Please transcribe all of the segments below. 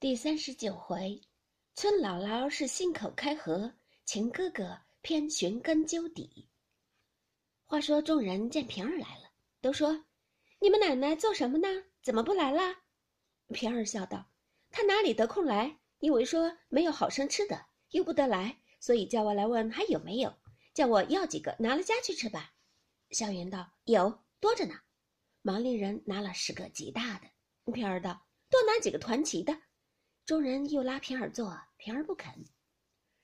第三十九回，村姥姥是信口开河，秦哥哥偏寻根究底。话说众人见平儿来了，都说：“你们奶奶做什么呢？怎么不来啦？”平儿笑道：“她哪里得空来？因为说没有好生吃的，又不得来，所以叫我来问还有没有，叫我要几个拿了家去吃吧。”小云道：“有多着呢。”忙令人拿了十个极大的。平儿道：“多拿几个团旗的。”众人又拉平儿坐，平儿不肯。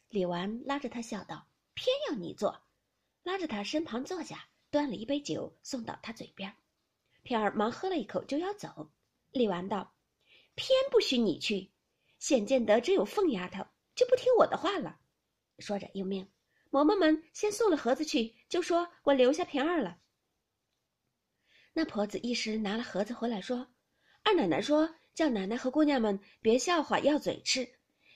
李纨拉着他笑道：“偏要你坐。”拉着他身旁坐下，端了一杯酒送到他嘴边。平儿忙喝了一口，就要走。李纨道：“偏不许你去，显见得只有凤丫头就不听我的话了。”说着又命嬷嬷们先送了盒子去，就说我留下平儿了。那婆子一时拿了盒子回来，说：“二奶奶说。”叫奶奶和姑娘们别笑话，要嘴吃。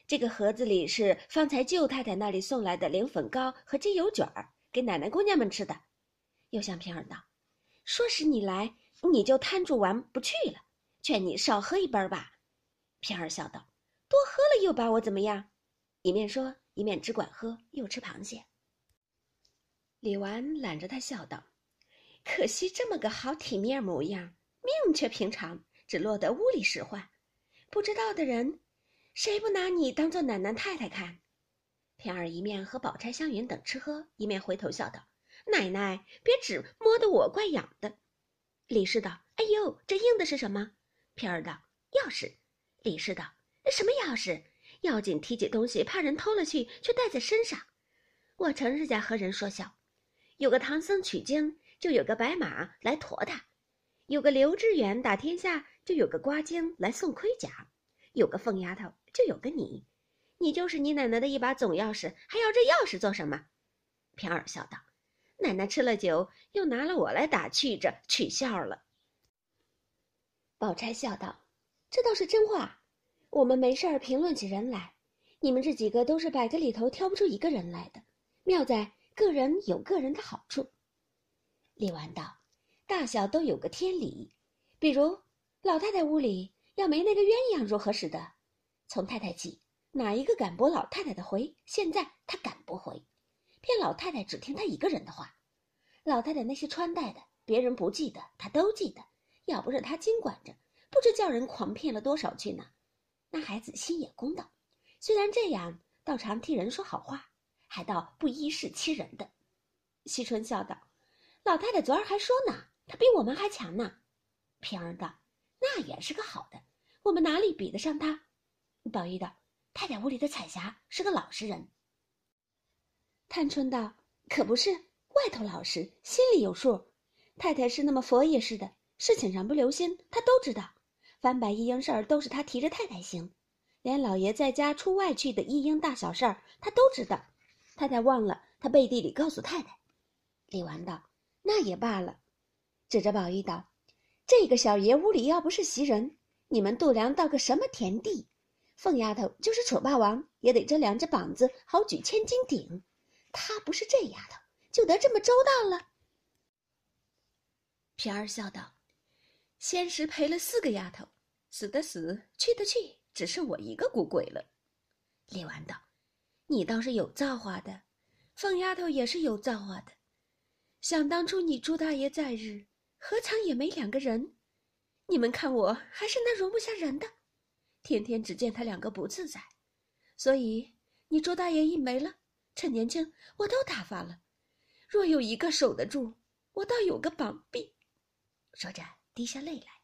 这个盒子里是方才舅太太那里送来的灵粉糕和鸡油卷儿，给奶奶姑娘们吃的。又向平儿道：“说是你来，你就摊住玩不去了，劝你少喝一杯吧。”平儿笑道：“多喝了又把我怎么样？”一面说，一面只管喝，又吃螃蟹。李纨揽着他笑道：“可惜这么个好体面模样，命却平常。”只落得屋里使唤，不知道的人，谁不拿你当做奶奶太太看？平儿一面和宝钗、湘云等吃喝，一面回头笑道：“奶奶，别只摸得我怪痒的。”李氏道：“哎呦，这硬的是什么？”平儿道：“钥匙。”李氏道：“什么钥匙？要紧提起东西，怕人偷了去，却带在身上。我成日家和人说笑，有个唐僧取经，就有个白马来驮他；有个刘知远打天下。”就有个瓜精来送盔甲，有个凤丫头，就有个你，你就是你奶奶的一把总钥匙，还要这钥匙做什么？平儿笑道：“奶奶吃了酒，又拿了我来打趣着取笑了。”宝钗笑道：“这倒是真话。我们没事儿评论起人来，你们这几个都是百个里头挑不出一个人来的，妙在个人有个人的好处。”李纨道：“大小都有个天理，比如。”老太太屋里要没那个鸳鸯如何使得？从太太起，哪一个敢驳老太太的回？现在她敢驳回，骗老太太只听她一个人的话。老太太那些穿戴的，别人不记得，她都记得。要不是她经管着，不知叫人狂骗了多少去呢。那孩子心也公道，虽然这样，倒常替人说好话，还倒不依势欺人的。惜春笑道：“老太太昨儿还说呢，他比我们还强呢。”平儿道。那也是个好的，我们哪里比得上他？宝玉道：“太太屋里的彩霞是个老实人。”探春道：“可不是，外头老实，心里有数。太太是那么佛爷似的，事情上不留心，他都知道。翻白一应事儿都是他提着太太行，连老爷在家出外去的一应大小事儿，他都知道。太太忘了，他背地里告诉太太。”李纨道：“那也罢了。”指着宝玉道。这个小爷屋里要不是袭人，你们度量到个什么田地？凤丫头就是楚霸王，也得这两只膀子好举千斤顶。她不是这丫头，就得这么周到了。平儿笑道：“先时赔了四个丫头，死的死，去的去，只剩我一个孤鬼了。”李纨道：“你倒是有造化的，凤丫头也是有造化的。想当初你朱大爷在日。”何尝也没两个人？你们看我还是那容不下人的，天天只见他两个不自在，所以你周大爷一没了，趁年轻我都打发了。若有一个守得住，我倒有个膀臂。说着滴下泪来，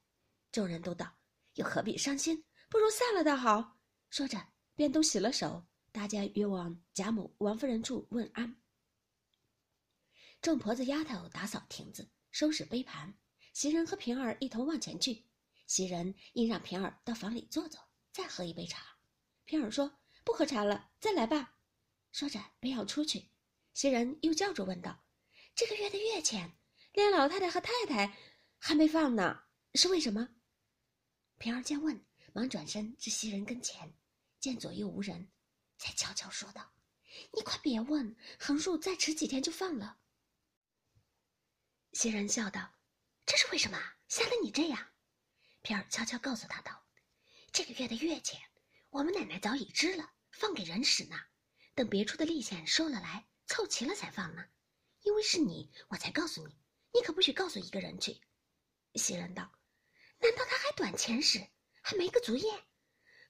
众人都道：“又何必伤心？不如散了倒好。”说着便都洗了手，大家约往贾母、王夫人处问安。众婆子丫头打扫亭子。收拾杯盘，袭人和平儿一同往前去。袭人应让平儿到房里坐坐，再喝一杯茶。平儿说：“不喝茶了，再来吧。”说着便要出去。袭人又叫住问道：“这个月的月钱，连老太太和太太还没放呢，是为什么？”平儿见问，忙转身至袭人跟前，见左右无人，才悄悄说道：“你快别问，横竖再迟几天就放了。”袭人笑道：“这是为什么？吓得你这样？”平儿悄悄告诉他道：“这个月的月钱，我们奶奶早已支了，放给人使呢。等别处的利钱收了来，凑齐了才放呢。因为是你，我才告诉你，你可不许告诉一个人去。”袭人道：“难道他还短钱使，还没个足业？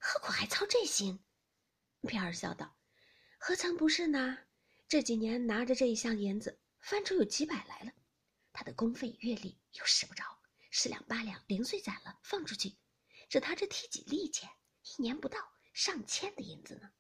何苦还操这心？”平儿笑道：“何曾不是呢？这几年拿着这一箱银子，翻出有几百来了。的工费月例又使不着，十两八两零碎攒了放出去，这他这提几利钱，一年不到上千的银子呢。”